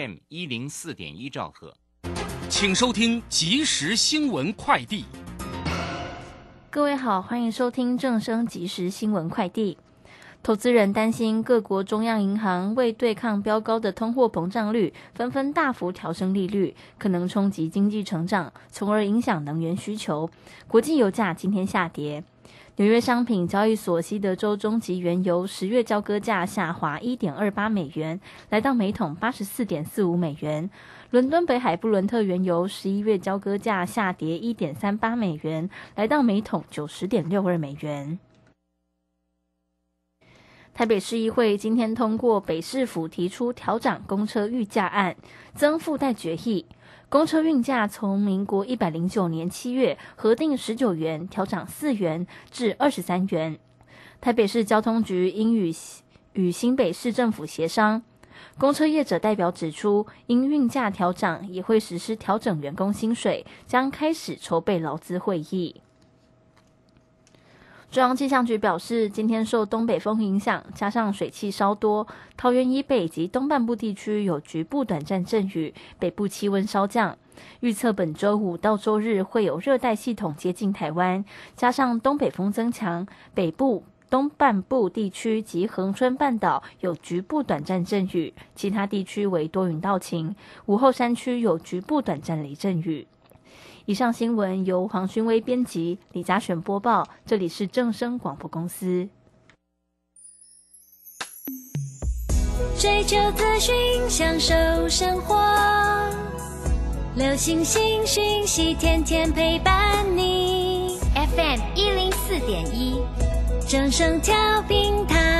M 一零四点一兆赫，请收听即时新闻快递。各位好，欢迎收听正声即时新闻快递。投资人担心各国中央银行为对抗飙高的通货膨胀率，纷纷大幅调升利率，可能冲击经济成长，从而影响能源需求。国际油价今天下跌。纽约商品交易所西德州中级原油十月交割价下滑一点二八美元，来到每桶八十四点四五美元。伦敦北海布伦特原油十一月交割价下跌一点三八美元，来到每桶九十点六二美元。台北市议会今天通过北市府提出调涨公车预价案，增附带决议。公车运价从民国一百零九年七月核定十九元调涨四元至二十三元。台北市交通局应与与新北市政府协商。公车业者代表指出，因运价调涨，也会实施调整员工薪水，将开始筹备劳资会议。中央气象局表示，今天受东北风影响，加上水汽稍多，桃园以北及东半部地区有局部短暂阵雨，北部气温稍降。预测本周五到周日会有热带系统接近台湾，加上东北风增强，北部、东半部地区及恒春半岛有局部短暂阵雨，其他地区为多云到晴。午后山区有局部短暂雷阵雨。以上新闻由黄勋威编辑，李嘉璇播报。这里是正声广播公司。追求资讯，享受生活，流星星讯息，天天陪伴你。FM 一零四点一，正声调频台。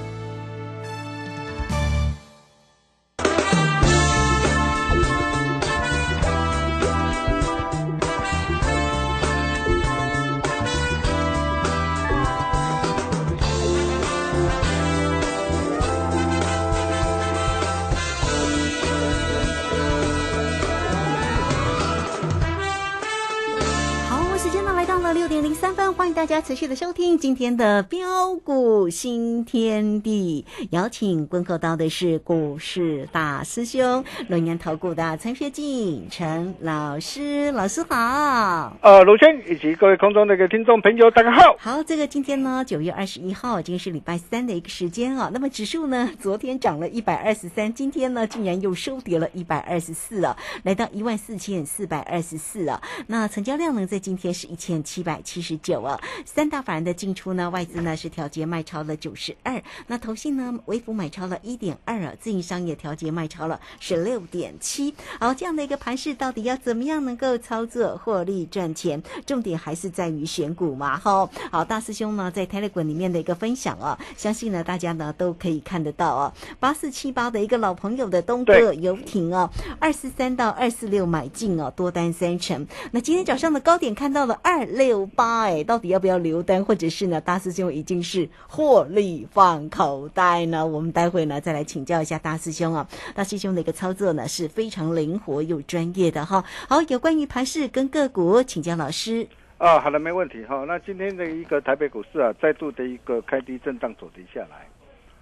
家持续的收听今天的标股新天地，邀请问候到的是股市大师兄龙岩投顾的陈学进陈老师，老师好。呃，卢轩以及各位空中的一个听众朋友，大家好。好，这个今天呢，九月二十一号，今天是礼拜三的一个时间啊。那么指数呢，昨天涨了一百二十三，今天呢，竟然又收跌了一百二十四啊，来到一万四千四百二十四啊。那成交量呢，在今天是一千七百七十九啊。三大法人的进出呢，外资呢是调节卖超了九十二，那投信呢微幅买超了一点二啊，自营商也调节卖超了十六点七。好，这样的一个盘势到底要怎么样能够操作获利赚钱？重点还是在于选股嘛，哈。好，大师兄呢在 Telegram 里面的一个分享啊，相信呢大家呢都可以看得到啊。八四七八的一个老朋友的东哥游艇啊，二四三到二四六买进哦，多单三成。那今天早上的高点看到了二六八，哎，到底要不要？要留单，或者是呢，大师兄已经是获利放口袋呢。我们待会呢再来请教一下大师兄啊。大师兄的一个操作呢是非常灵活又专业的哈。好，有关于盘市跟个股，请教老师。啊，好的，没问题哈。那今天的一个台北股市啊，再度的一个开低震荡走跌下来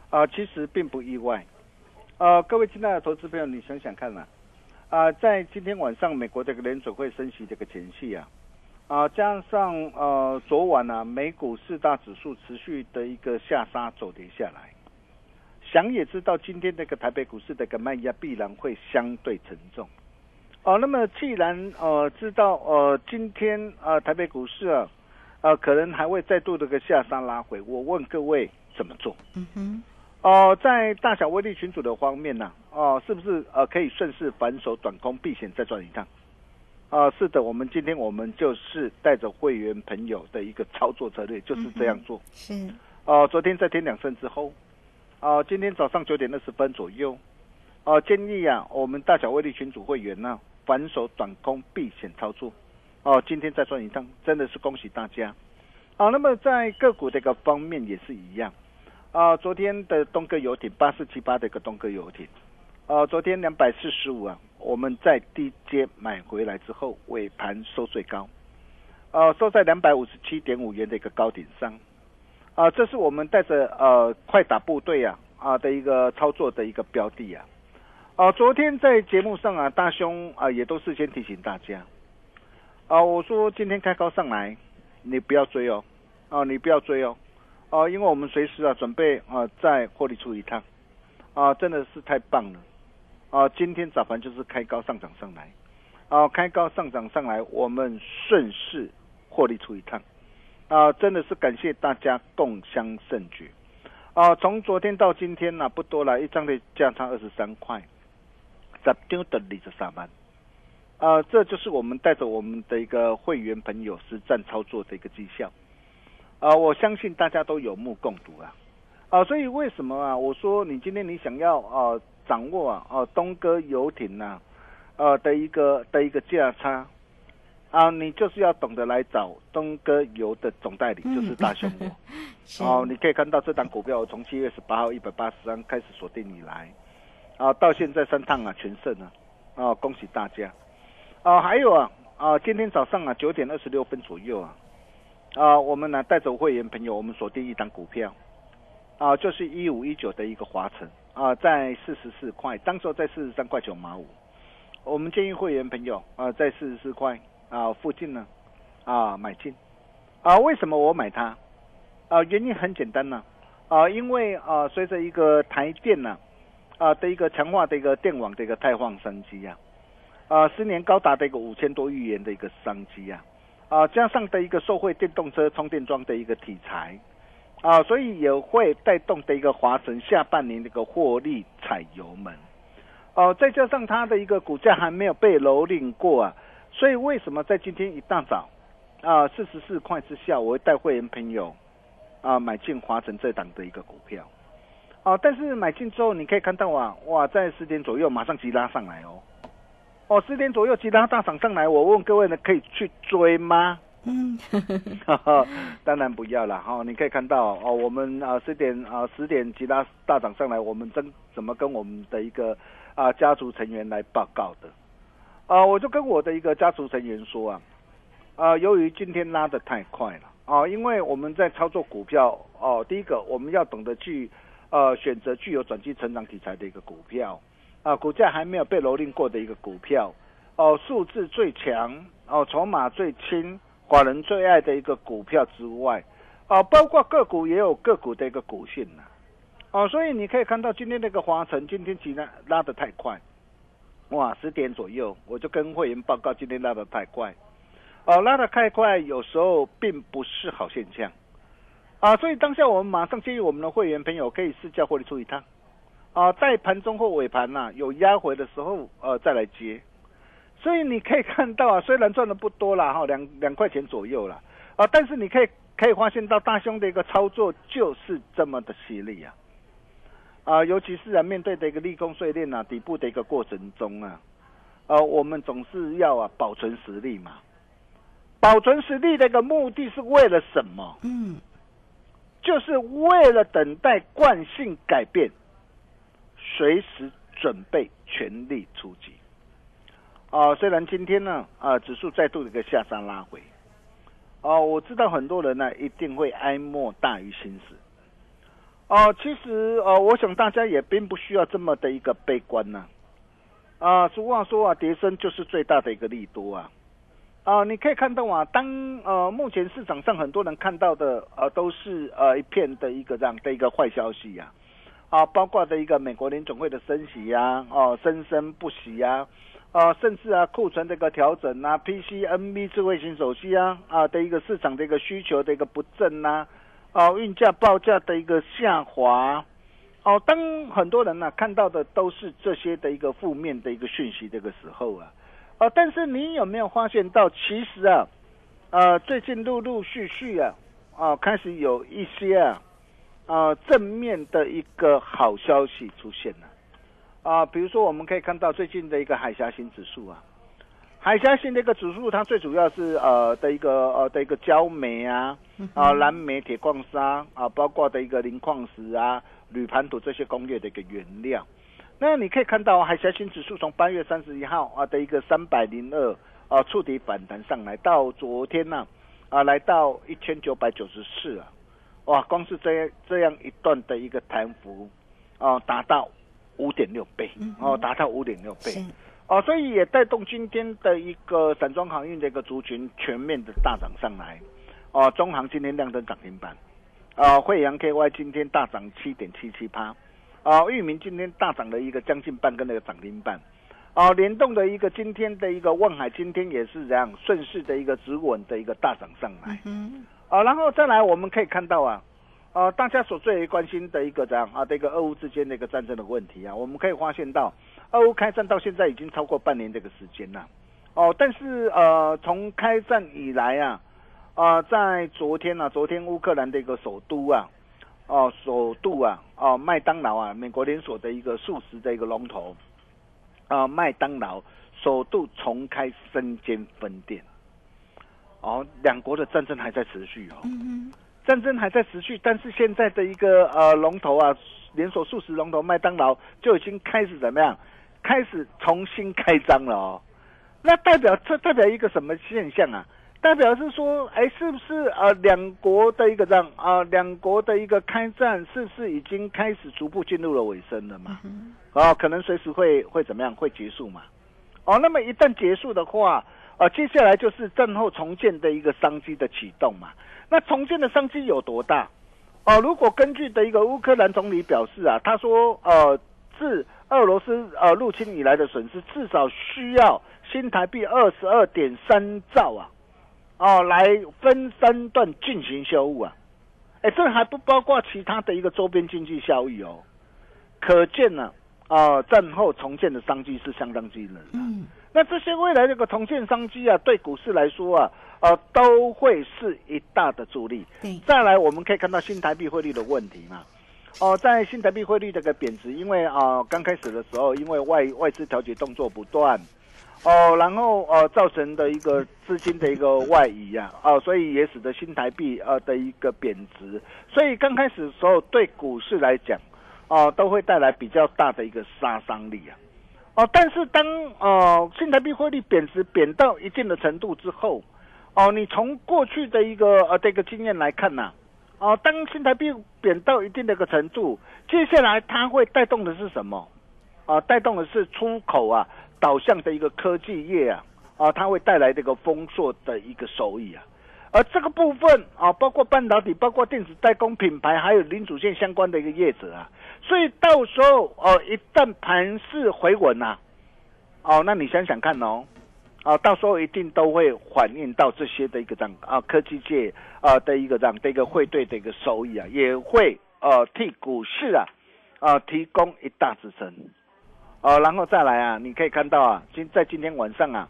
啊，其实并不意外啊。各位亲爱的投资朋友，你想想看呐啊，在今天晚上美国这个联储会升息这个前夕啊。啊，加上呃昨晚呢、美股四大指数持续的一个下杀走跌下来，想也知道今天这个台北股市的一个卖压必然会相对沉重。哦，那么既然呃知道呃今天呃台北股市啊呃可能还会再度的个下杀拉回，我问各位怎么做？嗯哼，哦、在大小威力群组的方面呢、哦、是不是呃可以顺势反手短空避险再赚一趟？啊、是的，我们今天我们就是带着会员朋友的一个操作策略，就是这样做。是，哦、昨天在天两升之后，哦、今天早上九点二十分左右，哦、建议啊，我们大小威力群组会员呢、反手短空避险操作。哦、今天再赚一趟，真的是恭喜大家。啊、那么在个股这个方面也是一样。啊、昨天的东哥游艇八四七八的一个东哥游艇，啊，昨天两百四十五啊，我们在低阶买回来之后，尾盘收最高，呃，收在两百五十七点五元的一个高点上，啊、这是我们带着呃快打部队啊啊的一个操作的一个标的啊，啊、昨天在节目上啊，大兄啊、也都事先提醒大家，啊、我说今天开高上来，你不要追哦，啊、你不要追哦。哦、因为我们随时啊准备啊再获利出一趟，啊，真的是太棒了，啊，今天早盘就是开高上涨上来，啊，开高上涨上来，我们顺势获利出一趟，啊，真的是感谢大家共襄盛举，啊，从昨天到今天呢、不多了，一张的价差二十三块，十张的二十三万，啊，这就是我们带着我们的一个会员朋友实战操作的一个绩效。啊、我相信大家都有目共睹啊，啊，所以为什么啊？我说你今天你想要啊掌握啊哦东哥游艇呐、呃的一个的一个价差。啊，你就是要懂得来找东哥游的总代理，就是大熊我。是，哦，你可以看到这档股票从七月十八号一百八十三开始锁定以来，啊，到现在三趟啊全胜啊，啊，恭喜大家！啊，还有啊啊，今天早上啊九点二十六分左右啊，啊，我们呢带着会员朋友，我们锁定一档股票，啊，就是一五一九的一个华晨啊，在四十四块，当时候在四十三块九毛五，我们建议会员朋友啊，在四十四块啊附近呢啊买进，啊，为什么我买它？啊，原因很简单呢、啊，因为啊，随着一个台电呢、啊，的一个强化的一个电网的一个太放商机呀，啊，十年高达的一个五千多亿元的一个商机呀，啊，加上的一个受惠电动车充电桩的一个题材，啊，所以也会带动的一个华晨下半年的一个获利踩油门，哦、再加上它的一个股价还没有被蹂躏过啊，所以为什么在今天一大早啊四十四块之下，我会带会员朋友。啊，买进华晨这档的一个股票，啊，但是买进之后，你可以看到啊，哇，在十点左右马上急拉上来哦，哦，十点左右急拉大涨上来，我问各位呢，可以去追吗？嗯，当然不要了哈、你可以看到哦，我们啊十点啊十点其他大涨上来，我们真怎么跟我们的一个啊家族成员来报告的？啊，我就跟我的一个家族成员说啊，啊，由于今天拉得太快了啊，因为我们在操作股票哦，第一个我们要懂得去呃选择具有转机成长题材的一个股票啊，股价还没有被蹂躏过的一个股票哦，数字最强哦，筹码最轻，寡人最爱的一个股票之外，啊，包括个股也有个股的一个股性呐、哦，所以你可以看到今天那个华晨今天急拉拉得太快，哇，十点左右我就跟会员报告今天拉得太快，哦，拉得太快有时候并不是好现象，啊，所以当下我们马上建议我们的会员朋友可以试驾获利出一趟，啊，在盘中或尾盘呐、有压回的时候，呃，再来接。所以你可以看到啊，虽然赚的不多啦，哈，两两块钱左右啦，啊，但是你可以可以发现到大兄的一个操作就是这么的犀利啊，啊，尤其是啊面对的一个利空碎裂啊底部的一个过程中啊，呃，我们总是要啊保存实力嘛，保存实力的一个目的是为了什么？嗯，就是为了等待惯性改变，随时准备全力出击。啊、虽然今天呢，啊、指数再度的一个下山拉回，哦、我知道很多人呢一定会哀莫大于心死。哦、其实呃，我想大家也并不需要这么的一个悲观呢、啊。俗话说啊，跌升就是最大的一个利多啊。啊、你可以看到啊，当呃目前市场上很多人看到的呃都是呃一片的一个这样的一个坏消息呀、啊，包括的一个美国联总会的升息呀、哦、生生不息呀、啊，甚至啊库存的一个调整啊，PCNB 智慧型手机啊啊的一个市场的一个需求的一个不振呐、啊，运价报价的一个下滑，哦，当很多人呢、看到的都是这些的一个负面的一个讯息这个时候啊，哦，但是你有没有发现到，其实啊，呃，最近陆陆续续啊，啊，开始有一些啊，啊，正面的一个好消息出现了，啊，比如说我们可以看到最近的一个海峡型指数啊，海峡型的一个指数，它最主要是呃的一个呃的一个焦煤啊，啊蓝煤、铁矿砂啊，包括的一个磷矿石啊、铝盘土这些工业的一个原料。那你可以看到海峡型指数从八月三十一号啊的一个三百零二啊触底反弹上来，到昨天呢啊来到一千九百九十四啊，哇，光是这这样一段的一个弹幅啊，达到五点六倍哦，达到五点六倍。哦，所以也带动今天的一个散装航运的一个族群全面的大涨上来。哦，中航今天亮灯涨停板，啊，惠阳 KY 今天大涨七点七七趴，啊，裕民今天大涨了一个将近半根的一个涨停板，哦，联动的一个今天的一个望海今天也是这样顺势的一个止稳的一个大涨上来。嗯啊，然后再来我们可以看到啊，呃，大家所最为关心的一个这样啊，这个俄乌之间的一个战争的问题啊，我们可以发现到，俄乌开战到现在已经超过半年这个时间了，哦，但是呃，从开战以来啊，啊、在昨天呢、昨天乌克兰的一个首都啊，哦、首都啊，哦、麦当劳啊，美国连锁的一个素食的一个龙头，啊、麦当劳首度重开生间分店。哦，两国的战争还在持续哦，嗯战争还在持续，但是现在的一个呃龙头啊，连锁素食龙头麦当劳就已经开始怎么样？开始重新开张了哦。那代表这代表一个什么现象啊？代表是说，哎，是不是呃两国的一个这样啊、两国的一个开战，是不是已经开始逐步进入了尾声了嘛？哦，可能随时会会怎么样？会结束嘛？哦，那么一旦结束的话，呃，接下来就是战后重建的一个商机的启动嘛。那重建的商机有多大？哦，如果根据的一个乌克兰总理表示啊，他说，呃，自俄罗斯呃入侵以来的损失至少需要新台币二十二点三兆啊，哦，来分三段进行修复啊。哎，这还不包括其他的一个周边经济效益哦。可见呢、啊，战后重建的商机是相当惊人的。嗯那这些未来这个重建商机啊，对股市来说啊，呃，都会是一大的助力。对再来，我们可以看到新台币汇率的问题嘛。哦、在新台币汇率这个贬值，因为啊、刚开始的时候，因为外外资调节动作不断，哦，然后呃造成的一个资金的一个外移啊，哦，所以也使得新台币呃的一个贬值，所以刚开始的时候对股市来讲，哦、都会带来比较大的一个杀伤力啊。哦，但是当呃新台币汇率贬值贬到一定的程度之后，哦，你从过去的一个呃这个经验来看呐、哦，当新台币贬到一定的一个程度，接下来它会带动的是什么？啊，带动的是出口啊导向的一个科技业啊，啊，它会带来这个丰硕的一个收益啊。而这个部分啊，包括半导体、包括电子代工品牌，还有零组件相关的一个业者啊，所以到时候哦、一旦盘势回稳呐、哦，那你想想看哦，啊，到时候一定都会反映到这些的一个这样啊科技界啊的一个这样的一个汇兑的一个收益啊，也会呃替股市啊啊提供一大支撑。哦、然后再来啊，你可以看到啊，今在今天晚上啊，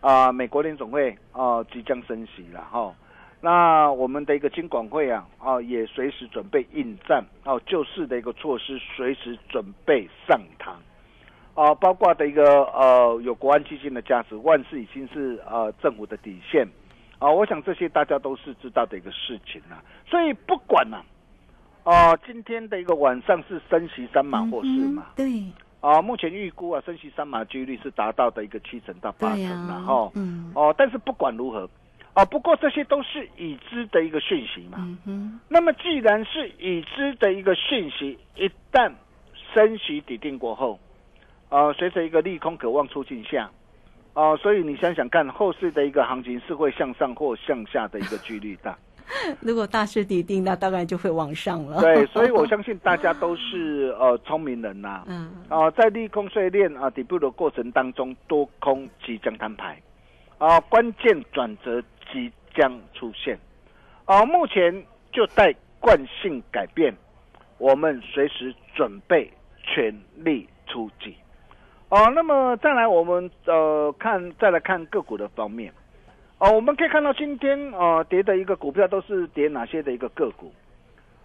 啊、美国联总会啊、即将升息了哈、那我们的一个金管会啊，啊也随时准备应战哦、救市的一个措施随时准备上堂。啊，包括的一个呃有国安基金的价值，万事已经是呃政府的底线啊，我想这些大家都是知道的一个事情啦。所以不管呢、啊，今天的一个晚上是升息三码或四码嗯，对啊，目前预估啊升息三码几率是达到的一个七成到八成对呀然后嗯哦，但是不管如何啊，不过这些都是已知的一个讯息嘛。嗯哼那么既然是已知的一个讯息，一旦升息抵定过后，呃，随着一个利空渴望出尽下，哦，所以你想想看，后市的一个行情是会向上或向下的一个几率大。如果大势底定，那当然就会往上了。对，所以我相信大家都是呃聪明人呐、嗯，啊，在利空碎裂啊底部的过程当中，多空即将摊牌，啊，关键转折即将出现，啊，目前就待惯性改变，我们随时准备全力出击。哦，那么再来我们呃看再来看个股的方面，哦，我们可以看到今天呃跌的一个股票都是跌哪些的一个个股。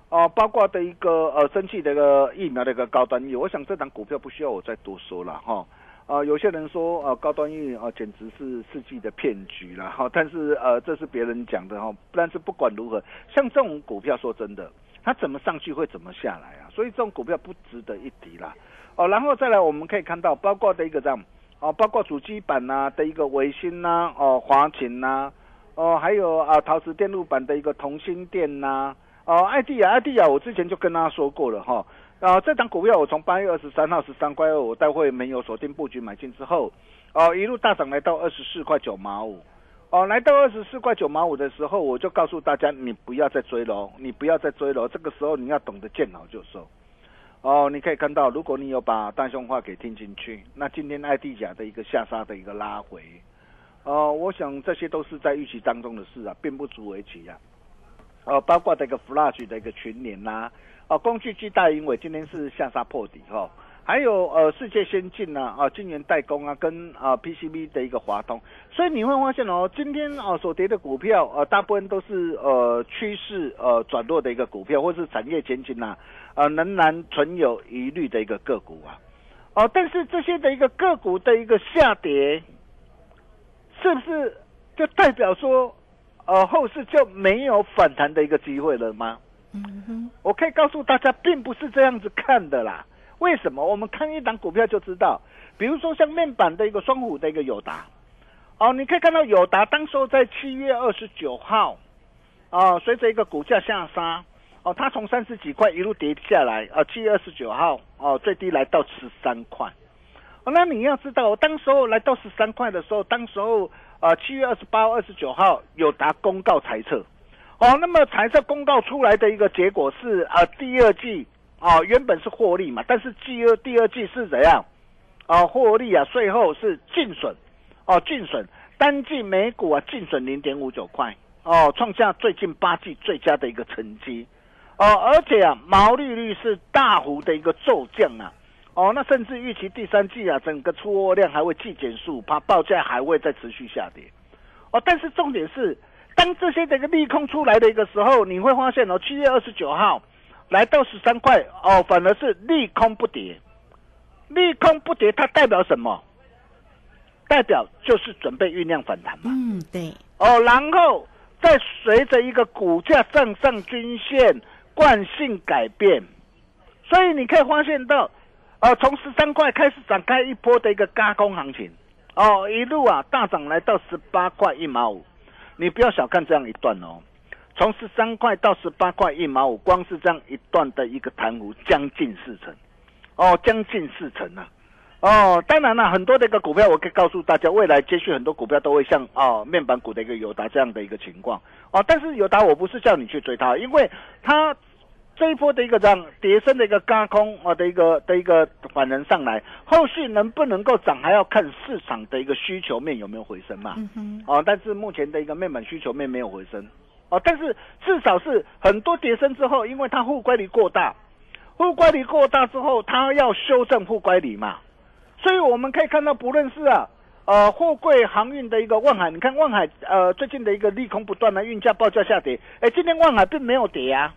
哦，包括的一个呃，生气的一个疫苗的一个高端疫，我想这档股票不需要我再多说了哈。啊、有些人说呃，高端疫啊、简直是世纪的骗局了哈。但是呃，这是别人讲的哈。但是不管如何，像这种股票，说真的，它怎么上去会怎么下来啊？所以这种股票不值得一提啦。哦，然后再来我们可以看到，包括的一个这样哦，包括主机板呐、的一个维新呐、哦华勤呐、哦还有啊陶瓷电路板的一个同心电呐、哦，艾迪亚，艾迪亚，我之前就跟大家说过了哈。啊，这档股票我从八月二十三号十三块二，我待会没有锁定布局买进之后，哦，一路大涨来到二十四块九毛五。哦，来到二十四块九毛五的时候，我就告诉大家，你不要再追了，你不要再追了。这个时候你要懂得见好就收。哦，你可以看到，如果你有把大胸话给听进去，那今天艾迪甲的一个下杀的一个拉回，哦，我想这些都是在预期当中的事啊，并不足为奇啊。哦，包括这个 Flash 的一个群联呐、哦，工具机大英伟今天是下杀破底哈、哦，还有呃世界先进呐、啊，晶圆代工啊，跟啊 PCB 的一个华通，所以你会发现哦，今天哦所跌的股票呃大部分都是呃趋势呃转弱的一个股票，或是产业前景呐、呃仍然存有疑虑的一个个股啊，哦，但是这些的一个个股的一个下跌，是不是就代表说？呃，后市就没有反弹的一个机会了吗？嗯哼，我可以告诉大家，并不是这样子看的啦。为什么？我们看一档股票就知道，比如说像面板的一个双虎的一个友达，哦，你可以看到友达当时候在七月二十九号，哦，随着一个股价下杀，哦，它从三十几块一路跌下来，啊、七月二十九号，哦，最低来到十三块。哦，那你要知道，当时候来到十三块的时候，当时候。啊，七月二十八、二十九号有达公告财测，哦，那么财测公告出来的一个结果是啊，第二季啊原本是获利嘛，但是第二第二季是怎样？啊，获利啊税后是净损，哦净损，单季每股啊净损零点五九块，哦创下最近八季最佳的一个成绩，哦而且啊毛利率是大幅的一个骤降啊。哦，那甚至预期第三季啊，整个出货量还会季减速，怕，报价还会再持续下跌。哦，但是重点是，当这些这个利空出来的一个时候，你会发现哦，七月二十九号来到十三块，哦，反而是利空不跌，利空不跌，它代表什么？代表就是准备酝酿反弹嘛。嗯，对，哦，然后再随着一个股价站上均线，惯性改变，所以你可以发现到。呃，从十三块开始展开一波的一个加工行情，哦，一路啊大涨来到十八块一毛五，你不要小看这样一段哦，从十三块到十八块一毛五，光是这样一段的一个弹幅将近四成，哦，将近四成啊，哦，当然了，很多的一个股票，我可以告诉大家，未来接续很多股票都会像哦面板股的一个友达这样的一个情况，哦，但是友达我不是叫你去追它，因为它。这一波的一个这样跌升的一个高空啊的一个的一个反人上来，后续能不能够涨，还要看市场的一个需求面有没有回升嘛。嗯哼，哦，但是目前的一个面板需求面没有回升。哦，但是至少是很多跌升之后，因为它负乖离过大，负乖离过大之后，它要修正负乖离嘛。所以我们可以看到，不论是啊呃货柜航运的一个万海，你看万海呃最近的一个利空不断的运价报价下跌，哎，今天万海并没有跌啊。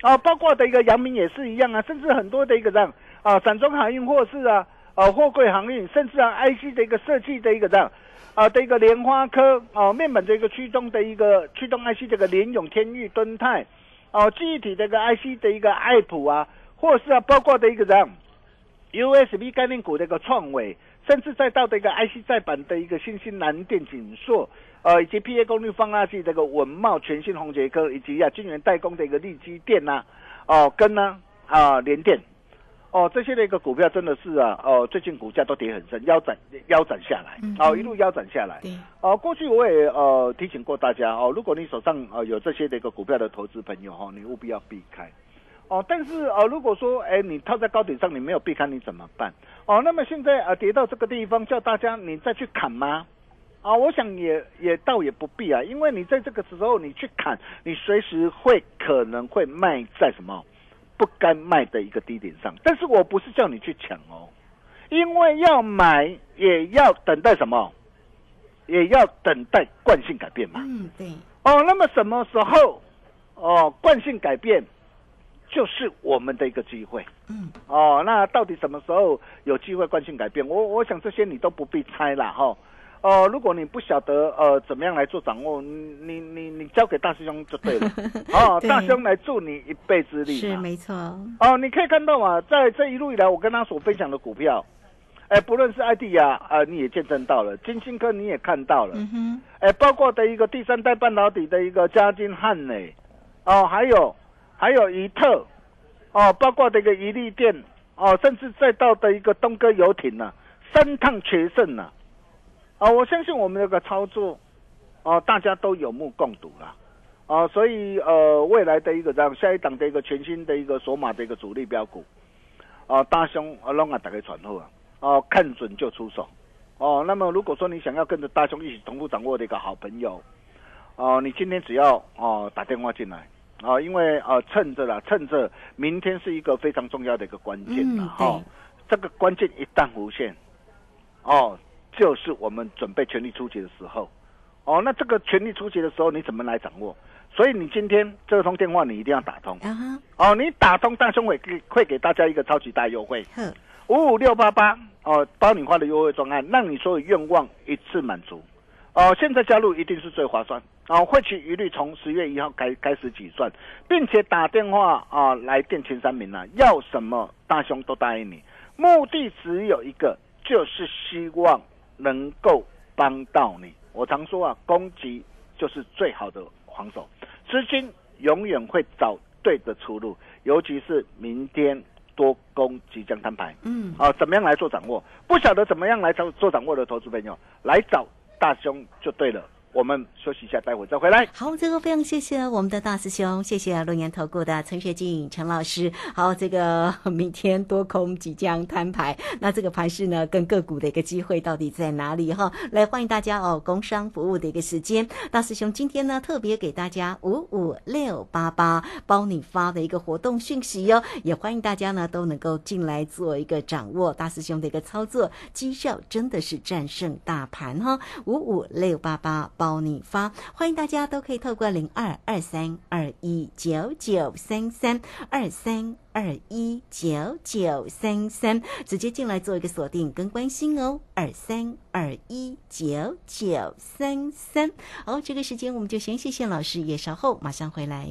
啊，包括的一个阳明也是一样啊，甚至很多的一个这样啊，散装航运或是啊，呃货柜航运，甚至啊 IC 的一个设计的一个这样啊的一个莲花科啊面板的一个驱动的一个驱动 IC 这个联永、天域、敦泰，哦、记忆体的一个 IC 的一个爱普啊，或是啊包括的一个这样 USB 概念股的一个创伟，甚至再到的一个 IC 再版的一个新兴南电景硕。呃，以及 PA 功率放大器这个文茂全新红杰科，以及啊晶圆代工的一个利基电呐、哦、跟呢啊联电，哦，这些的一个股票真的是啊，哦，最近股价都跌很深，腰斩腰斩下来，哦，一路腰斩下来。对，哦，过去我也呃提醒过大家哦，如果你手上呃有这些的一个股票的投资朋友哈，你务必要避开。哦，但是呃，如果说哎你套在高点上，你没有避开，你怎么办？哦，那么现在呃跌到这个地方，叫大家你再去砍吗？啊，我想也也倒也不必啊，因为你在这个时候你去砍，你随时会可能会卖在什么？不该卖的一个低点上，但是我不是叫你去抢哦，因为要买也要等待什么，也要等待惯性改变嘛。嗯，对。哦，那么什么时候哦惯性改变，就是我们的一个机会。嗯。哦，那到底什么时候有机会惯性改变？我我想这些你都不必猜了哈。哦，如果你不晓得呃怎么样来做掌握，你你你交给大师兄就对了。哦，大师兄来助你一臂之力。是没错。哦，你可以看到嘛，在这一路以来，我跟他所分享的股票，哎，不论是艾迪亚啊，你也见证到了；金星科你也看到了。嗯哼。哎，包括的一个第三代半导体的一个嘉金汉磊，哦，还有还有一特，哦，包括的一个宜利电，哦，甚至再到的一个东哥游艇呢，三趟全胜呢。啊，我相信我们这个操作，哦，大家都有目共睹了，啊，所以呃，未来的一个这样下一档的一个全新的一个索马的一个主力标股，啊，大兄啊，拢啊打开传后啊，哦，看准就出手，哦，那么如果说你想要跟着大兄一起同步掌握的一个好朋友，哦，你今天只要哦打电话进来，啊，因为啊趁着啦，趁着明天是一个非常重要的一个关键了哈，这个关键一旦浮现，哦。就是我们准备全力出击的时候，哦，那这个全力出击的时候你怎么来掌握？所以你今天这通电话你一定要打通，哦，你打通大兄会给会给大家一个超级大优惠，五五六八八哦，包你花的优惠专案，让你所有愿望一次满足，哦，现在加入一定是最划算，哦，会期一律从十月一号开开始计算，并且打电话啊来电前三名呢，要什么大兄都答应你，目的只有一个，就是希望。能够帮到你，我常说啊，攻击就是最好的防守，资金永远会找对的出路，尤其是明天多攻即将摊牌，嗯，啊，怎么样来做掌握？不晓得怎么样来做做掌握的投资朋友，来找大胸就对了。我们休息一下，待会再回来。好，这个非常谢谢我们的大师兄，谢谢龙岩投顾的陈学静陈老师。好，这个明天多空即将摊牌，那这个盘势呢，跟个股的一个机会到底在哪里？哈，来欢迎大家哦，工商服务的一个时间。大师兄今天呢，特别给大家五五六八八包你发的一个活动讯息哟，也欢迎大家呢都能够进来做一个掌握大师兄的一个操作绩效，真的是战胜大盘哈。五五六八八包。你发，欢迎大家都可以透过零二二三二一九九三三二三二一九九三三直接进来做一个锁定跟关心哦，二三二一九九三三。好，这个时间我们就先谢谢老师，也稍后马上回来。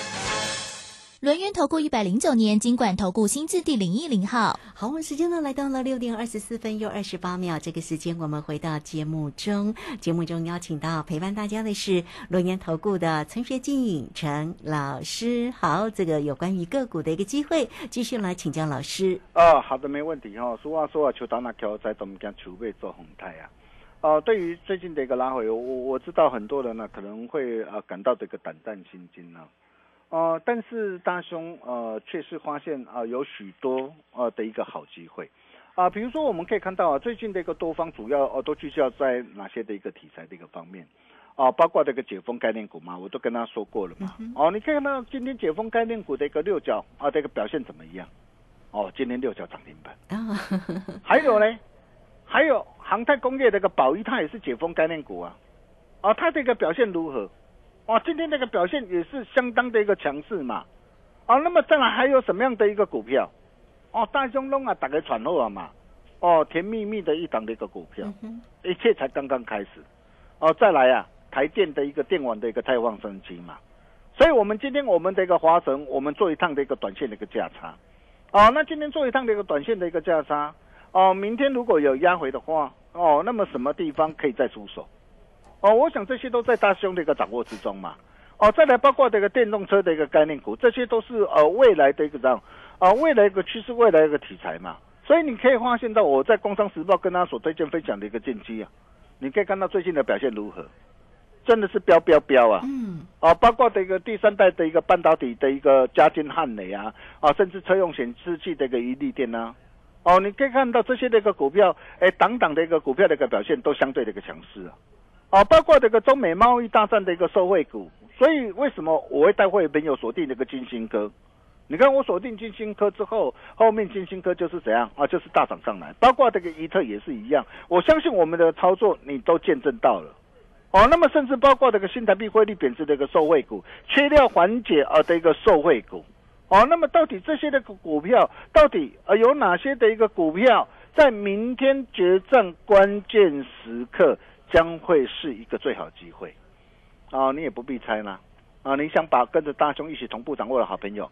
轮源投顾一百零九年金管投顾新字第零一零号，好，我们时间呢来到了六点二十四分又二十八秒，这个时间我们回到节目中，节目中邀请到陪伴大家的是轮源投顾的陈学静陈老师，好，这个有关于个股的一个机会，继续来请教老师。啊，好的，没问题哈。俗话说啊，求打那球在怎么讲，储备做红太啊。哦，对于最近的一个拉回，我我知道很多人呢可能会啊感到这个胆战心惊呢。呃，但是大兄呃，确实发现啊、有许多呃的一个好机会啊、比如说我们可以看到啊，最近的一个多方主要呃、都聚焦在哪些的一个题材的一个方面啊、包括这个解封概念股嘛，我都跟他说过了嘛。哦，你可以看到今天解封概念股的一个六角啊，这个表现怎么样？哦，今天六角涨停板。啊，还有呢，还有航太工业的一个宝一，它也是解封概念股啊，啊，它这个表现如何？哇，今天这个表现也是相当的一个强势嘛，哦，那么再来还有什么样的一个股票？哦，大雄龙啊，打开传后啊嘛，哦，甜蜜蜜的一档的一个股票，一切才刚刚开始，哦，再来啊，台电的一个电网的一个太旺升级嘛，所以我们今天我们的一个华晨，我们做一趟的一个短线的一个价差，哦，那今天做一趟的一个短线的一个价差，哦，明天如果有压回的话，哦，那么什么地方可以再出手？哦，我想这些都在大兄的一个掌握之中嘛。哦，再来包括这个电动车的一个概念股，这些都是呃未来的一个这样啊、未来一个趋势，未来一个题材嘛。所以你可以发现到我在《工商时报》跟他所推荐分享的一个剑机啊，你可以看到最近的表现如何，真的是飙飙飙啊！嗯，啊，包括这个第三代的一个半导体的一个加金汉磊啊，啊，甚至车用显示器的一个一利电啊，哦，你可以看到这些的一个股票，哎，档档的一个股票的一个表现都相对的一个强势啊，啊，包括这个中美贸易大战的一个受惠股，所以为什么我会带会朋友锁定这个金星科？你看我锁定金星科之后，后面金星科就是怎样啊？就是大涨上来，包括这个伊特也是一样。我相信我们的操作你都见证到了。哦，那么甚至包括这个新台币汇率贬值的一个受惠股，缺料缓解呃的一个受惠股。哦，那么到底这些的股股票，到底呃有哪些的一个股票，在明天决战关键时刻将会是一个最好机会？啊，你也不必猜啦。啊，你想把跟着大兄一起同步掌握的好朋友，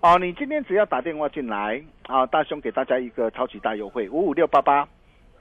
啊，你今天只要打电话进来，啊，大兄给大家一个超级大优惠，五五六八八，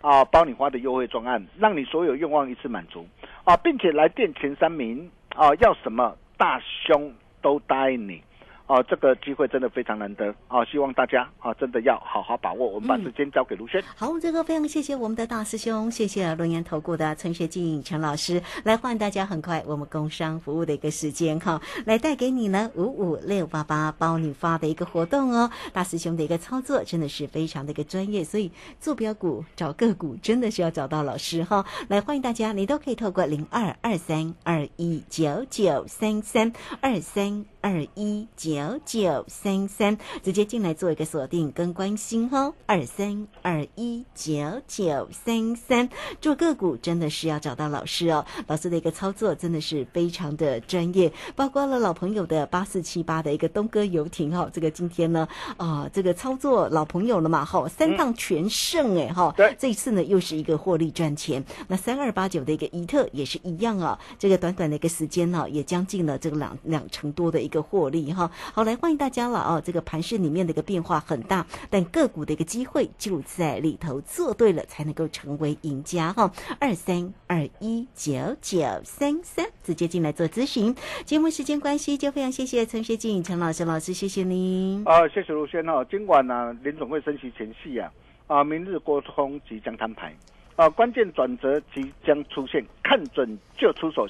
啊，包你花的优惠专案，让你所有愿望一次满足，啊，并且来电前三名，啊，要什么大兄都答应你。哦，这个机会真的非常难得啊！希望大家啊，真的要好好把握。我们把时间交给卢轩。好，这个非常谢谢我们的大师兄，谢谢龙岩投顾的陈学进陈老师来欢迎大家。很快我们工商服务的一个时间哈，来带给你呢五五六八八包你发的一个活动哦。大师兄的一个操作真的是非常的一个专业，所以做标股找个股真的是要找到老师哈。来欢迎大家，你都可以透过零二二三二一九九三三二三。二一九九三三，直接进来做一个锁定跟关心哦。二三二一九九三三，做个股真的是要找到老师哦，老师的一个操作真的是非常的专业，包括了老朋友的八四七八的一个东哥游艇哈，这个今天呢啊、这个操作老朋友了嘛哈，三趟全胜哎哈，对。这一次呢又是一个获利赚钱。那三二八九的一个怡特也是一样啊，这个短短的一个时间呢、也将近了这个两两成多的一个获利哈。好，来欢迎大家了哦。这个盘市里面的一个变化很大，但个股的一个机会就在里头，做对了才能够成为赢家哈。二三二一九九三三，直接进来做咨询。节目时间关系，就非常谢谢陈学静陈老师老师，谢谢您。啊，谢谢卢轩哈。今晚呢、林总会升息前夕啊，啊，明日沟通即将摊牌，啊，关键转折即将出现，看准就出手。